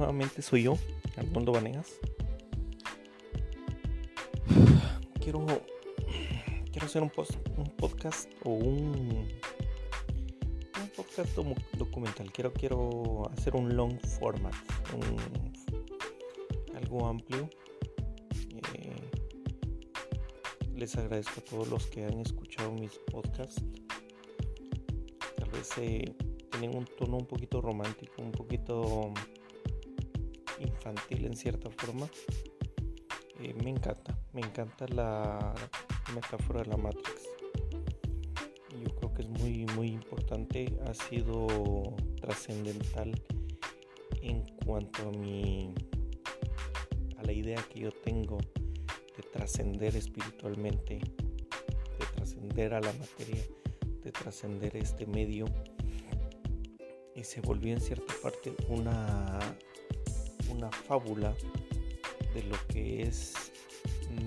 nuevamente soy yo, Arnoldo Vanegas. Quiero, quiero hacer un, podcast o un, un podcast documental. Quiero, quiero hacer un long format, algo amplio. Eh, les agradezco a todos los que han escuchado mis podcasts. Tal vez eh, tienen un tono un poquito romántico, un poquito infantil en cierta forma. Eh, me encanta, me encanta la metáfora de la Matrix. Yo creo que es muy, muy importante, ha sido trascendental en cuanto a mi a la idea que yo tengo de trascender espiritualmente, de trascender a la materia, de trascender este medio y se volvió en cierta parte una, una fábula de lo que es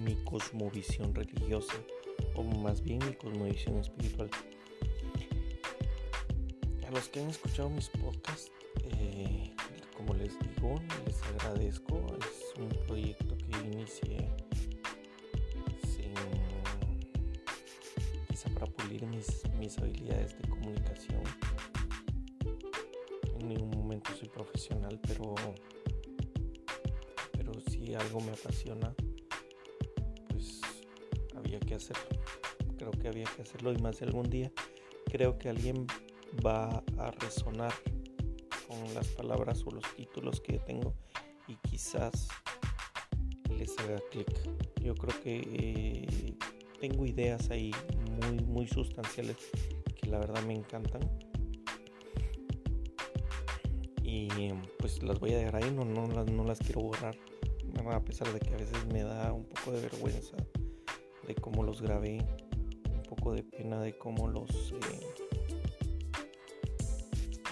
mi cosmovisión religiosa o más bien mi cosmovisión espiritual. A los que han escuchado mis podcasts, eh, como les digo, les agradezco. Es un proyecto que inicié sin quizá para pulir mis, habilidades de comunicación soy profesional, pero algo me apasiona, pues había que hacerlo. Creo que había que hacerlo y más de algún día creo que alguien va a resonar con las palabras o los títulos que tengo y quizás les haga clic. Yo creo que eh, tengo ideas ahí muy, muy sustanciales que la verdad me encantan y pues las voy a dejar ahí, no, no, las, no las quiero borrar, a pesar de que a veces me da un poco de vergüenza de cómo los grabé, un poco de pena de cómo los eh,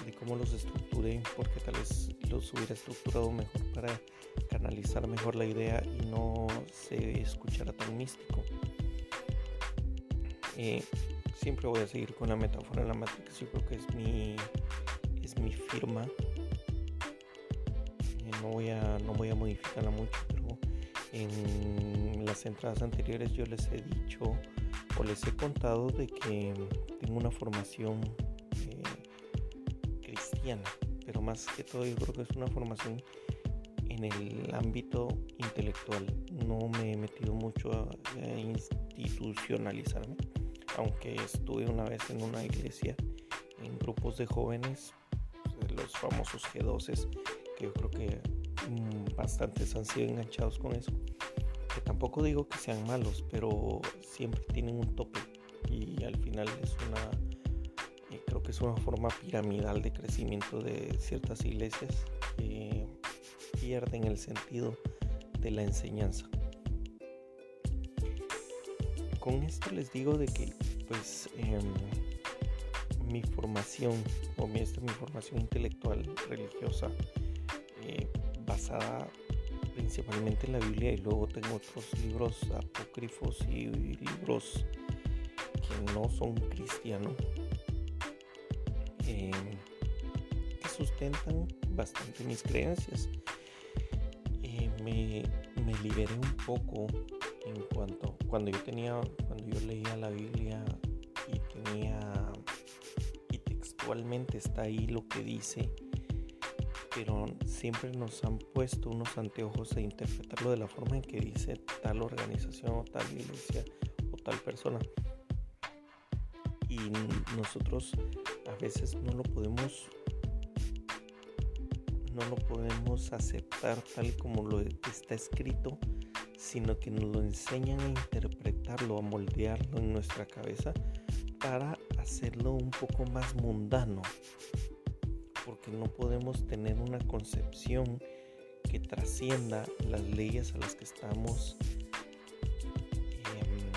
de cómo los estructuré, porque tal vez los hubiera estructurado mejor para canalizar mejor la idea y no se escuchara tan místico. Eh, siempre voy a seguir con la metáfora de la Matrix, yo creo que es mi es mi firma no voy a, no voy a modificarla mucho, pero en las entradas anteriores yo les he dicho o les he contado de que tengo una formación eh, cristiana, pero más que todo yo creo que es una formación en el ámbito intelectual. No me he metido mucho a, institucionalizarme, aunque estuve una vez en una iglesia en grupos de jóvenes, los famosos G12 yo creo que mm, bastantes han sido enganchados con eso. Que tampoco digo que sean malos, pero siempre tienen un tope y al final es una, eh, creo que es una forma piramidal de crecimiento de ciertas iglesias que pierden el sentido de la enseñanza. Con esto les digo de que pues em, mi formación o mi, esta, mi formación intelectual religiosa basada principalmente en la Biblia y luego tengo otros libros apócrifos y, libros que no son cristianos eh, que sustentan bastante mis creencias. Eh, me, me, liberé un poco en cuanto cuando yo tenía cuando yo leía la Biblia y tenía y textualmente está ahí lo que dice pero siempre nos han puesto unos anteojos a interpretarlo de la forma en que dice tal organización o tal iglesia o tal persona. Y nosotros a veces no lo podemos no lo podemos aceptar tal como lo está escrito, sino que nos lo enseñan a interpretarlo, a moldearlo en nuestra cabeza para hacerlo un poco más mundano porque no podemos tener una concepción que trascienda las leyes a las que estamos em,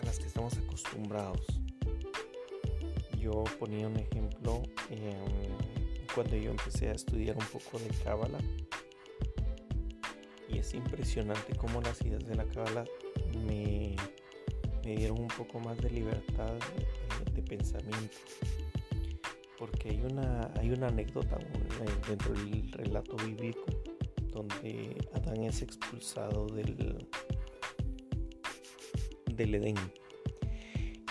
a las que estamos acostumbrados. Yo ponía un ejemplo em, cuando yo empecé a estudiar un poco de Cábala y es impresionante cómo las ideas de la Cábala me, me, dieron un poco más de libertad de pensamiento porque hay una, hay una anécdota dentro del relato bíblico donde Adán es expulsado del, del Edén.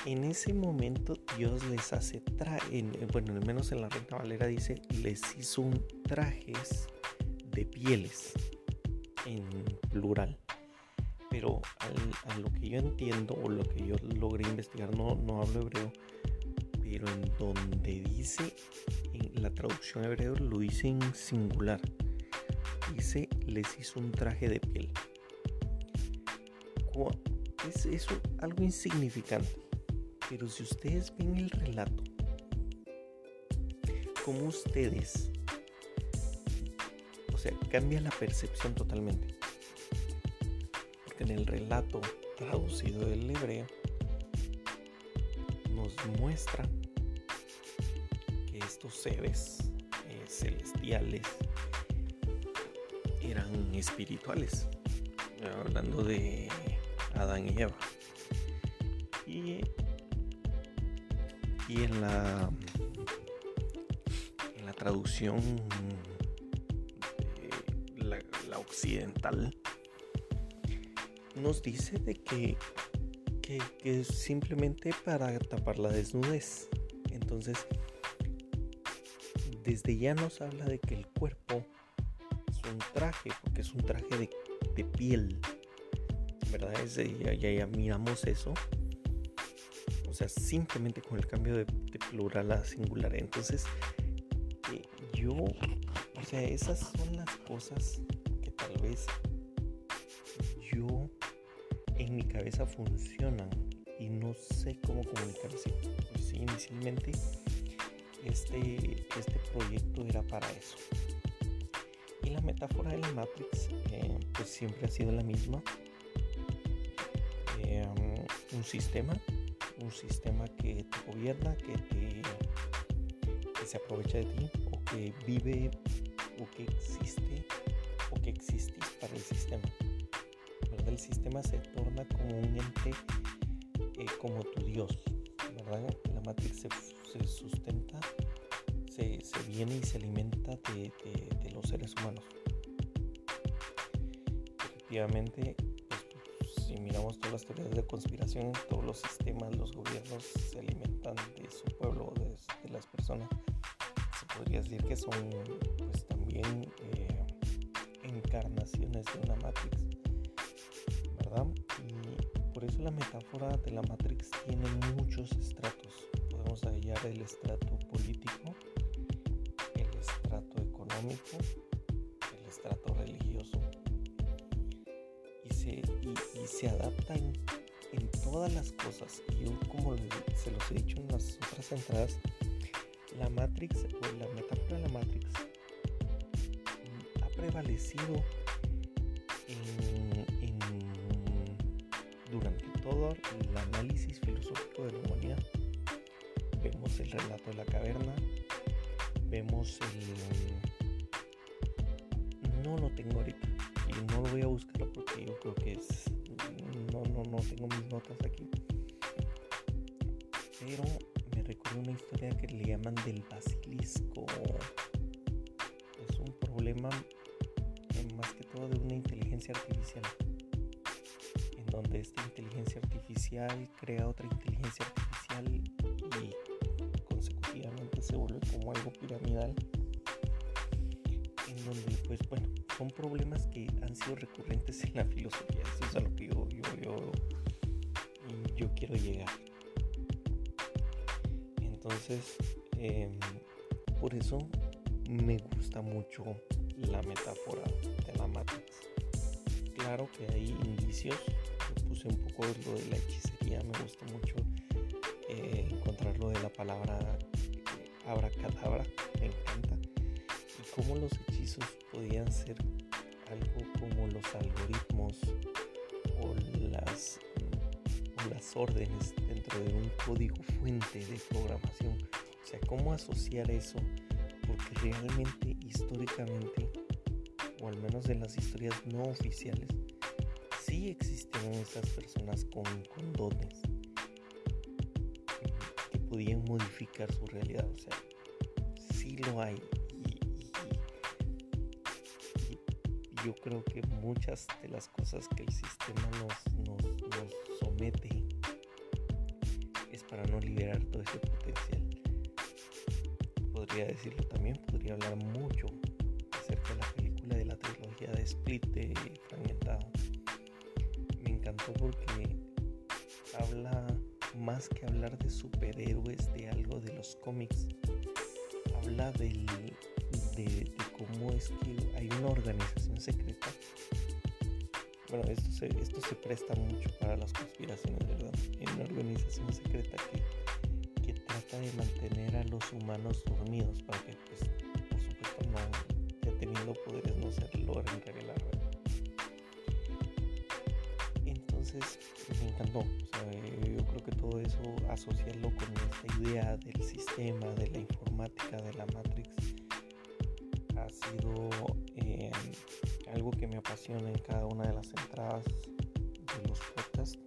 En ese momento Dios les hace traje, bueno, al menos en la Reina Valera dice, les hizo trajes de pieles, en plural. Pero a lo que yo entiendo o lo que yo logré investigar, no, no hablo hebreo, pero en donde dice, en la traducción hebreo lo dice en singular. Dice, les hizo un traje de piel. Es eso algo insignificante. Pero si ustedes ven el relato, como ustedes, o sea, cambia la percepción totalmente. Porque en el relato traducido del hebreo, nos muestra estos seres eh, celestiales eran espirituales, hablando de Adán y Eva. Y, y en la en la traducción la, la occidental nos dice de que que, es simplemente para tapar la desnudez. Entonces, desde ya nos habla de que el cuerpo es un traje, porque es un traje de, piel. ¿Verdad? ya, ya, miramos eso. O sea, simplemente con el cambio de, plural a singular. Entonces, eh, yo, o sea, esas son las cosas que tal vez yo en mi cabeza funcionan y no sé cómo comunicarse. Pues inicialmente este, este proyecto era para eso. Y la metáfora de la Matrix eh, pues siempre ha sido la misma. Eh, un sistema, un sistema que te gobierna, que, se aprovecha de ti o que vive o que existe o que existís para el sistema el sistema se torna como un ente eh, como tu Dios, ¿verdad? La Matrix se, sustenta, se, viene y se alimenta de, los seres humanos. Efectivamente, pues, si miramos todas las teorías de conspiración, todos los sistemas, los gobiernos se alimentan de su pueblo, de, las personas. Se podría decir que son pues también eh, encarnaciones de una Matrix y por eso la metáfora de la Matrix tiene muchos estratos. Podemos hallar el estrato político, el estrato económico, el estrato religioso. Y se, se adapta en, todas las cosas. Y yo, como se los he dicho en las otras entradas, la Matrix o la metáfora de la Matrix ha prevalecido todo el análisis filosófico de la humanidad. Vemos el relato de la caverna, vemos el... No lo tengo ahorita y no lo voy a buscar porque yo creo que es... No, no, no tengo mis notas aquí. Pero me recuerdo una historia que le llaman del basilisco. Es un problema eh, más que todo de una inteligencia artificial donde esta inteligencia artificial crea otra inteligencia artificial y consecutivamente se vuelve como algo piramidal en donde pues bueno son problemas que han sido recurrentes en la filosofía. Eso es a lo que yo, yo, yo, quiero llegar. Entonces em, por eso me gusta mucho la metáfora de la matrix. Claro que hay indicios un poco lo de la hechicería, me gusta mucho eh, encontrar lo de la palabra eh, abracadabra, me encanta. Y cómo los hechizos podían ser algo como los algoritmos o las, o las órdenes dentro de un código fuente de programación. O sea, cómo asociar eso, porque realmente históricamente, o al menos en las historias no oficiales, sí existían esas personas con, dones que podían modificar su realidad. O sea, sí lo hay. Y, yo creo que muchas de las cosas que el sistema nos, nos somete es para no liberar todo ese potencial. Podría decirlo también, podría hablar mucho acerca de la película de la trilogía de Split de Fragmentado. Porque habla más que hablar de superhéroes, de algo de los cómics, habla del, de, cómo es que hay una organización secreta. Bueno, esto se, esto se presta mucho para las conspiraciones, ¿verdad? Hay una organización secreta que, que trata de mantener a los humanos dormidos para que, pues, por supuesto, no, ya teniendo poderes no se logren yo creo que todo eso, asociarlo con esta idea del sistema, de la informática, de la Matrix, ha sido eh, algo que me apasiona en cada una de las entradas de los podcasts.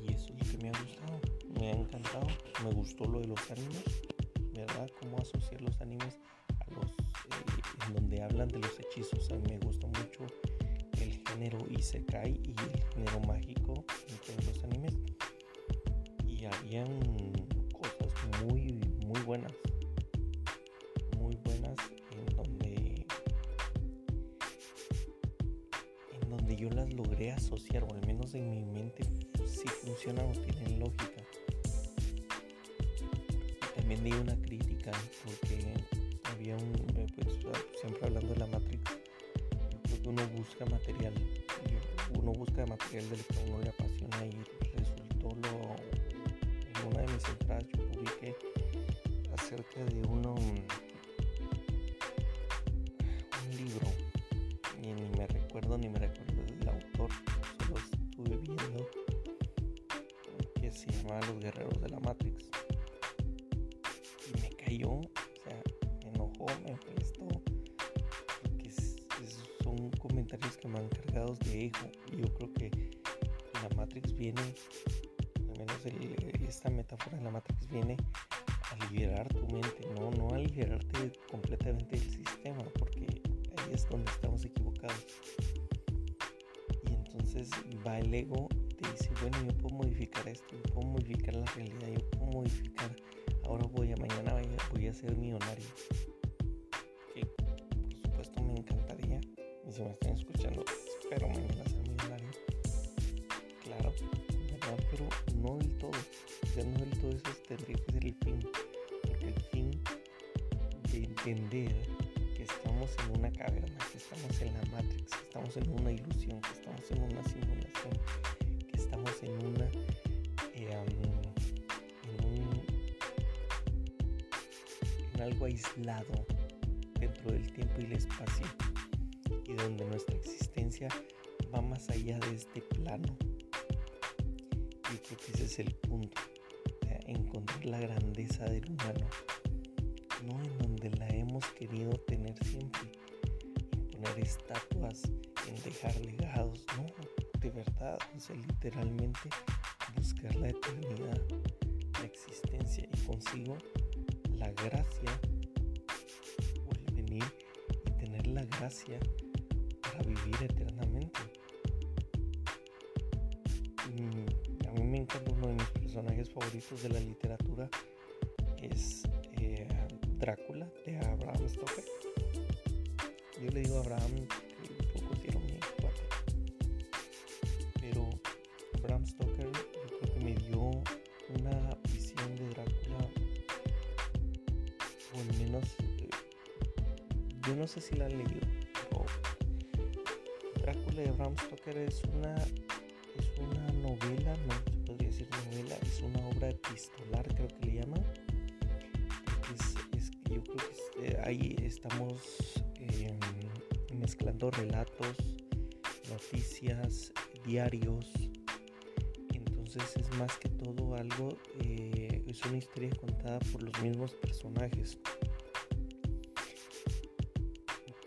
Y eso es lo que me ha gustado, me ha encantado. Me gustó lo de los animes, ¿verdad? Cómo asociar los animes a los, eh, en donde hablan de los hechizos. A mí me gusta mucho género Isekai y el género mágico en todos los animes. Y habían cosas muy, muy buenas. Muy buenas en donde en donde yo las logré asociar, o al menos en mi mente si funcionan o tienen lógica. También di una crítica porque había un, pues, siempre hablando de la Matrix, uno busca material, uno busca material del que uno le apasiona y resultó lo, en una de mis entradas yo publiqué acerca de uno, un libro, y ni me recuerdo ni me recuerdo del autor, solo estuve viendo que se llamaba Los Guerreros de la Matrix. Y me cayó, o sea, me enojó, me que han cargados de ego. Y yo creo que la Matrix viene, al menos esta metáfora de la Matrix viene a liberar tu mente, no, no a liberarte completamente del sistema, porque ahí es donde estamos equivocados. Y entonces va el ego y te dice, bueno, yo puedo modificar esto, yo puedo modificar la realidad, yo puedo modificar, ahora voy a mañana voy a, voy a ser millonario. Que por supuesto me encantaría y si me están escuchando, espero mañana ser millonario. Claro. Pero no del todo. Ya no del todo eso tendría que ser el fin. Porque el fin de entender que estamos en una caverna, que estamos en la Matrix, que estamos en una ilusión, que estamos en una simulación, que estamos en una... Eh, en, un, en algo aislado dentro del tiempo y el espacio y donde nuestra existencia va más allá de este plano. Y creo que ese es el punto, encontrar la grandeza del humano, no en donde la hemos querido tener siempre, en poner estatuas, en dejar legados, no, de verdad, o sea, literalmente buscar la eternidad, la existencia y consigo la gracia por venir y tener la gracia eternamente. a mí me encanta uno de mis personajes favoritos de la literatura es eh, Drácula de Abraham Stoker. Yo le digo a Abraham que poco mi cuate. Pero Abraham Stoker yo creo que me dio una visión de Drácula o al menos eh, yo no sé si la han leído de Bram Stoker es una, es una novela, no se podría decir novela, es una obra epistolar, creo que le llaman. Es, yo creo que eh, ahí estamos em, mezclando relatos, noticias, diarios. Entonces es más que todo algo, eh, es una historia contada por los mismos personajes,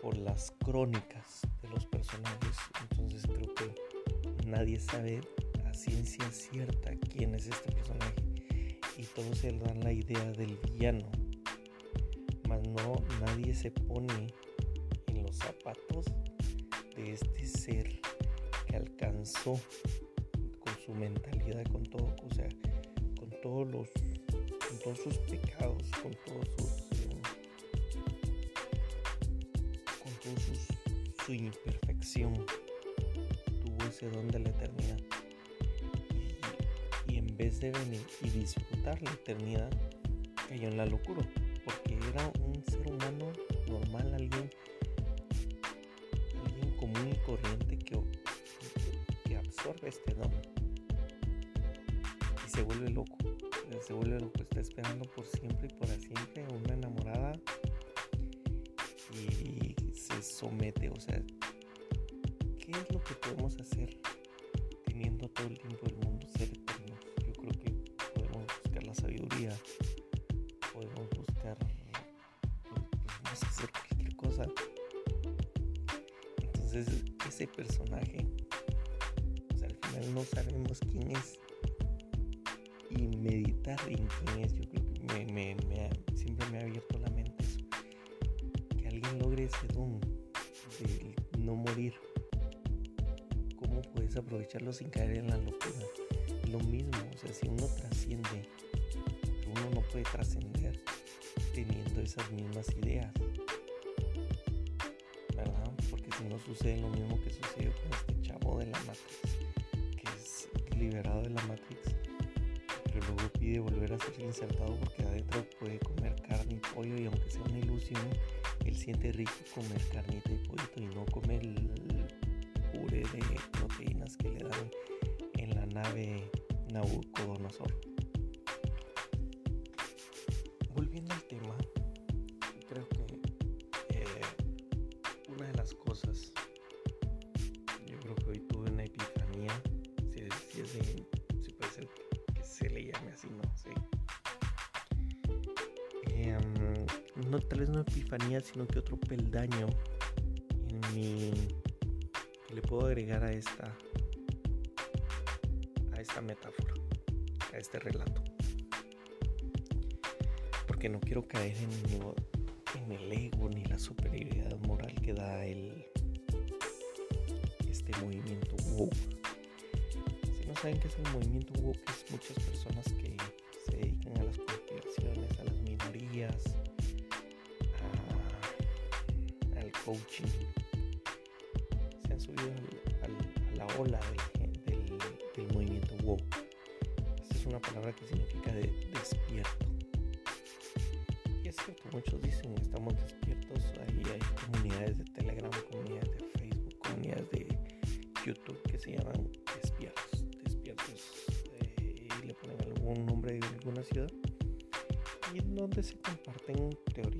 por las crónicas de los personajes nadie sabe a ciencia cierta quién es este personaje. Y todos se dan la idea del villano, no, nadie se pone en los zapatos de este ser que alcanzó con su mentalidad, con todo, o sea, con todos los, con todos sus pecados, con todos sus, eh, con todos sus, su imperfección, tuvo ese don de la eternidad. Y, y en vez de venir y disfrutar la eternidad, cayó en la locura, porque era un ser humano normal, alguien, alguien común y corriente que, que absorbe este don y se vuelve loco, se vuelve loco, está esperando por siempre y por siempre una enamorada y se somete, o sea, ¿qué es lo que podemos hacer teniendo todo el tiempo del mundo eternos? Yo creo que podemos buscar la sabiduría podemos buscar, podemos hacer cualquier cosa. Entonces ese personaje, sea, al final no sabemos quién es. Y meditar en quién es, yo creo que siempre me ha abierto la mente eso. Que alguien logre ese don de no morir. ¿Cómo puedes aprovecharlo sin caer en la locura? Lo mismo, o sea, si uno trasciende uno no puede trascender teniendo esas mismas ideas. ¿Verdad? Porque si no sucede lo mismo que sucedió con este chavo de la Matrix, que es liberado de la Matrix, pero luego pide volver a ser insertado porque adentro puede comer carne y pollo y aunque sea una ilusión, él siente rico comer carnita y pollito y no comer el de proteínas que le dan en la nave Nabucodonosor. volviendo al tema, creo que eh, una de las cosas, yo creo que hoy tuve una epifanía, si, si, si puede ser que se le llame así, no sé. Eh, no tal vez una epifanía, sino que otro peldaño en mi le puedo agregar a esta a esta metáfora, a este relato porque no quiero caer en, en, el ego ni la superioridad moral que da el este movimiento woke. Si no saben qué es el movimiento woke, es muchas personas que se dedican a las conspiraciones, a las minorías, a, al coaching. A la ola del, movimiento woke. Esta es una palabra que significa de, despierto. Es cierto, muchos dicen estamos despiertos, ahí hay comunidades de Telegram, comunidades de Facebook, comunidades de YouTube que se llaman despiertos, despiertos. Eh, y le ponen algún nombre de alguna ciudad. Y en donde se comparten teorías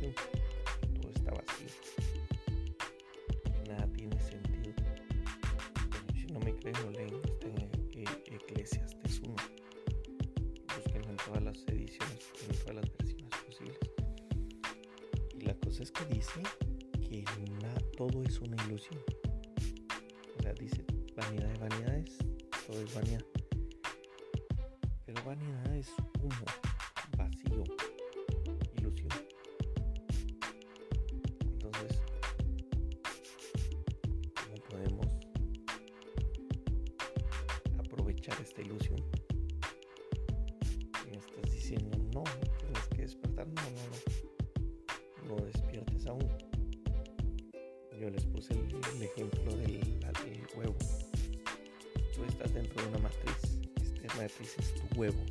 todo está vacío, nada tiene sentido. Si no me creen, lo leen, está en e Eclesiastes 1. Búsquenlo en todas las ediciones, en todas las versiones posibles. Y la cosa es que dice que todo es una ilusión. O sea, dice vanidad de vanidades, todo es vanidad. Pero vanidad es humo, una matriz. Esta matriz es tu huevo.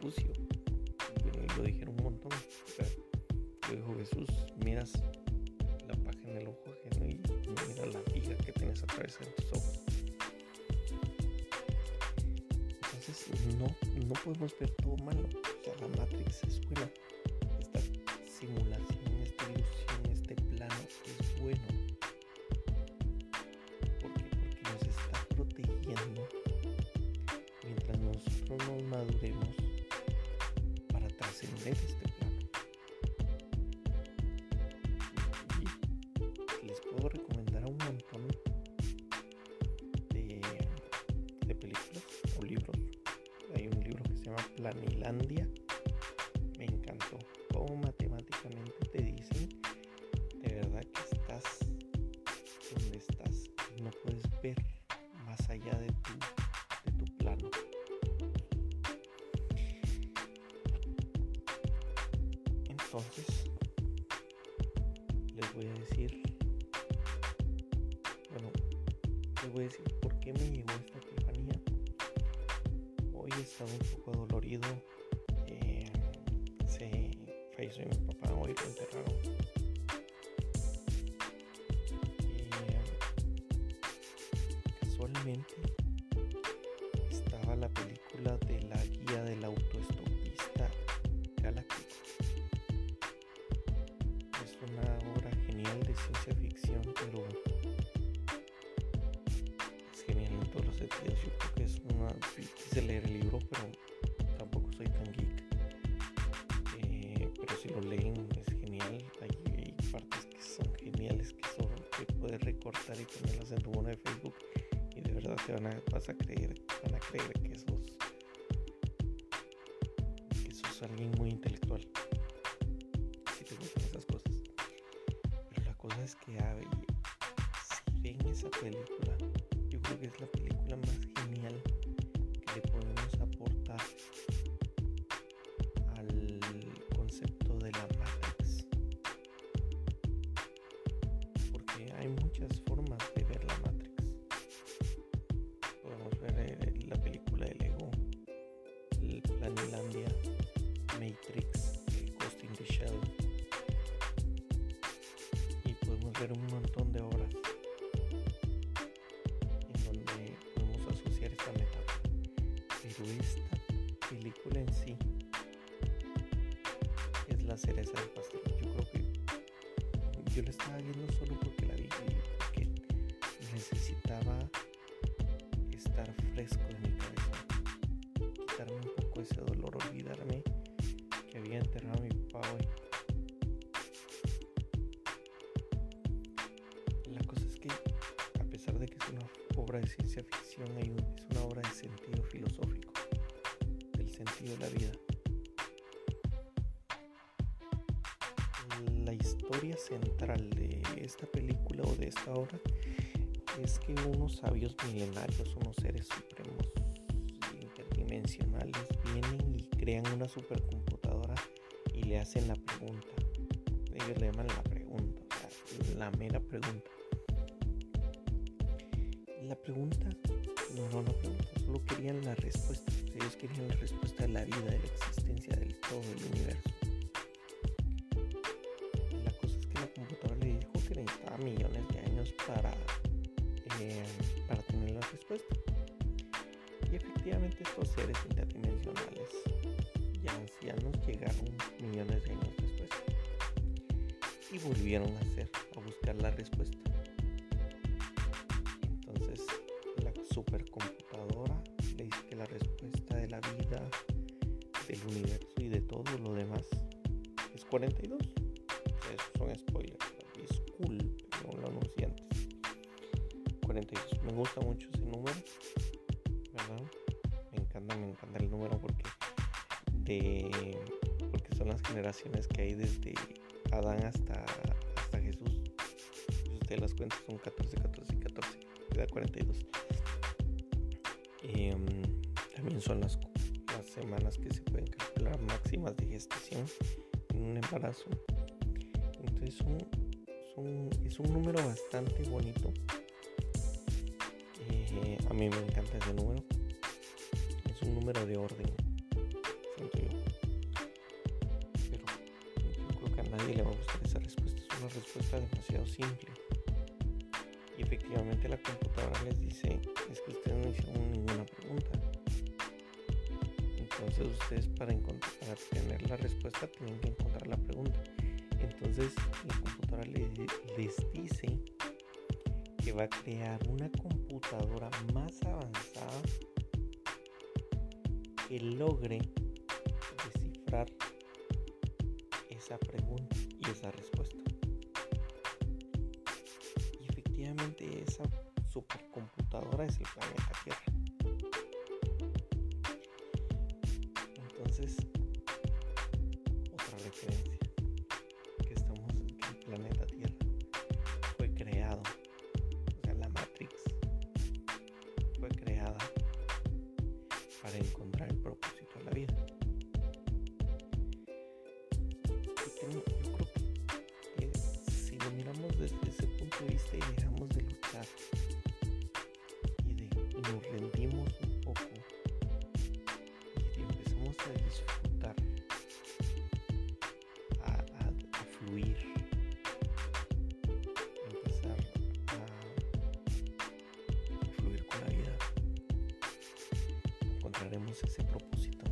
Confucio. Lo dijeron un montón. O sea, lo dijo Jesús. Miras la paja en el ojo ajeno y mira la viga que tienes a través de tus ojos. Entonces no, no podemos ver todo malo. La Matrix es buena. Esta simulación, Planilandia. Me encantó. Cómo matemáticamente te dicen de verdad que estás donde estás y no puedes ver más allá de tu, plano. Entonces, les voy a decir, bueno, les voy a decir por qué me llegó esta epifanía. Hoy estaba un poco dolorido. Se falleció mi papá, hoy lo enterraron. Eh, casualmente estaba la película de la guía del autoestopista vas a creer, van a creer que sos, que sos alguien muy intelectual. Si te gustan esas cosas. Pero la cosa es que hay, si ven esa película, yo creo que es la película más genial que le podemos aportar al concepto de la Matrix. Porque hay muchas formas Ver un montón de obras en donde podemos asociar esta metáfora. Pero esta película en sí es la cereza del pastel. Yo creo que yo la estaba viendo solo obra de ciencia ficción, es una obra de sentido filosófico, del sentido de la vida. La historia central de esta película o de esta obra es que unos sabios milenarios, unos seres supremos interdimensionales vienen y crean una supercomputadora y le hacen la pregunta. Ellos le llaman la pregunta, la mera pregunta. La pregunta, no, no la pregunta, solo querían la respuesta. Ellos querían la respuesta de la vida, de la existencia del todo el universo. La cosa es que la computadora le dijo que necesitaba millones de años para, eh, para tener la respuesta. Y efectivamente estos seres interdimensionales y ancianos llegaron millones de años después y volvieron a hacer, 42. Esos son spoilers, disculpen, no lo anuncié antes. 42, me gusta mucho ese número, ¿verdad? Me encanta, me encanta el número porque de porque son las generaciones que hay desde Adán hasta, hasta Jesús. Si ustedes las cuentas son 14, 14 y 14, queda 42. Eh, también son las, las semanas que se pueden calcular máximas de gestación en un embarazo. Entonces es un número bastante bonito. Eh, a mí me encanta ese número. Es un número de orden, siento. Pero yo creo que a nadie le va a gustar esa respuesta. Es una respuesta demasiado simple. Y efectivamente la computadora les dice, es que ustedes no hicieron ninguna pregunta. Entonces ustedes para, para tener la respuesta tienen que encontrar la pregunta. Entonces la computadora les, les dice que va a crear una computadora más avanzada que logre descifrar esa pregunta y esa respuesta. Y efectivamente esa supercomputadora es el planeta Tierra. Encontraremos ese propósito,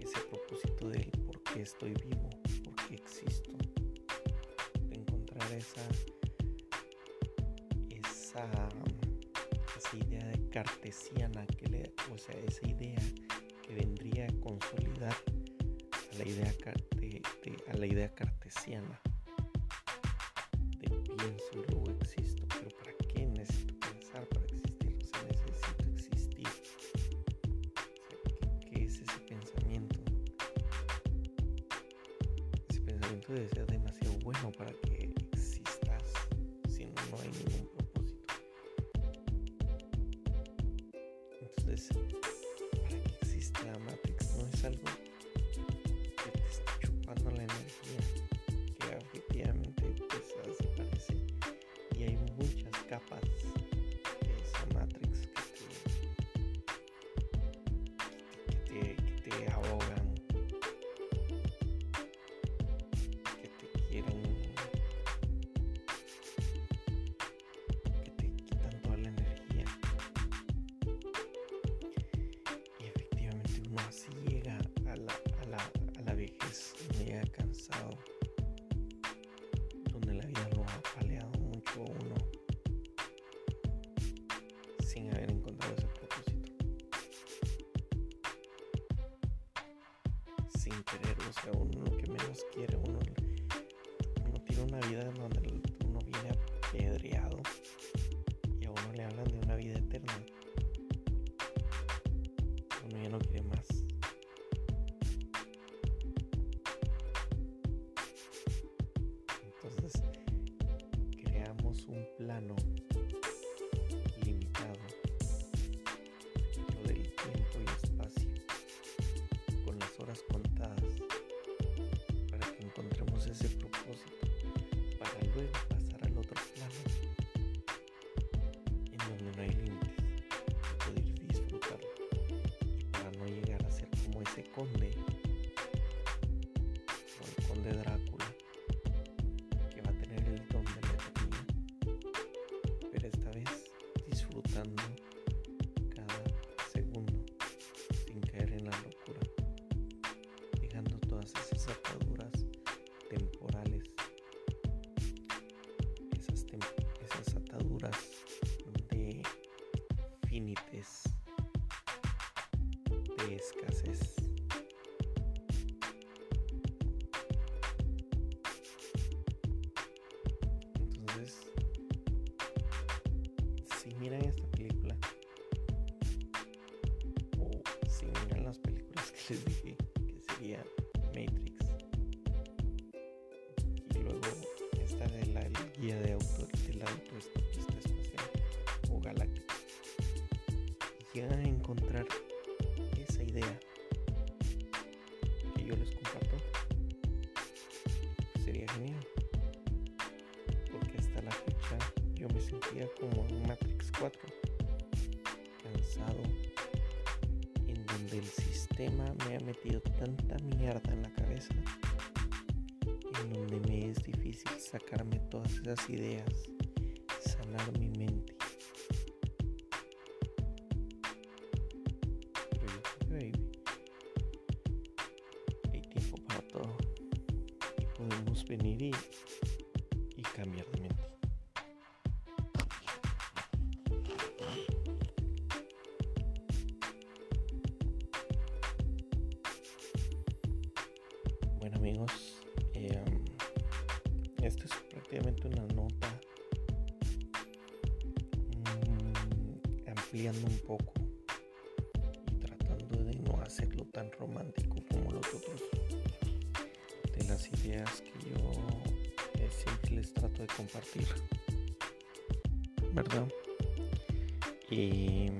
ese propósito del por qué estoy vivo, por qué existo, de encontrar esa, esa, esa idea de cartesiana que le, o sea, esa idea que vendría a consolidar a la idea, de, de, a la idea cartesiana de pienso y luego existo, Sin querer, o sea, uno lo que menos quiere, uno, uno tiene una vida donde uno como les dije que sería Matrix, y luego esta de la guía de auto, de la autoestopista espacial o galáctica, y llegan a encontrar sistema me ha metido tanta mierda en la cabeza, en donde me es difícil sacarme todas esas ideas, sanar mi mente. Bueno amigos, eh, esta es prácticamente una nota mm, ampliando un poco y tratando de no hacerlo tan romántico como los otros. De las ideas que yo eh, siempre les trato de compartir verdad y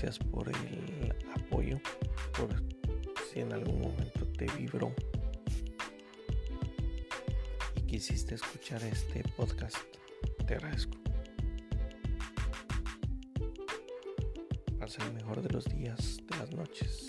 gracias por el apoyo por si en algún momento te vibró y quisiste escuchar este podcast te agradezco. Pasa el mejor de los días de las noches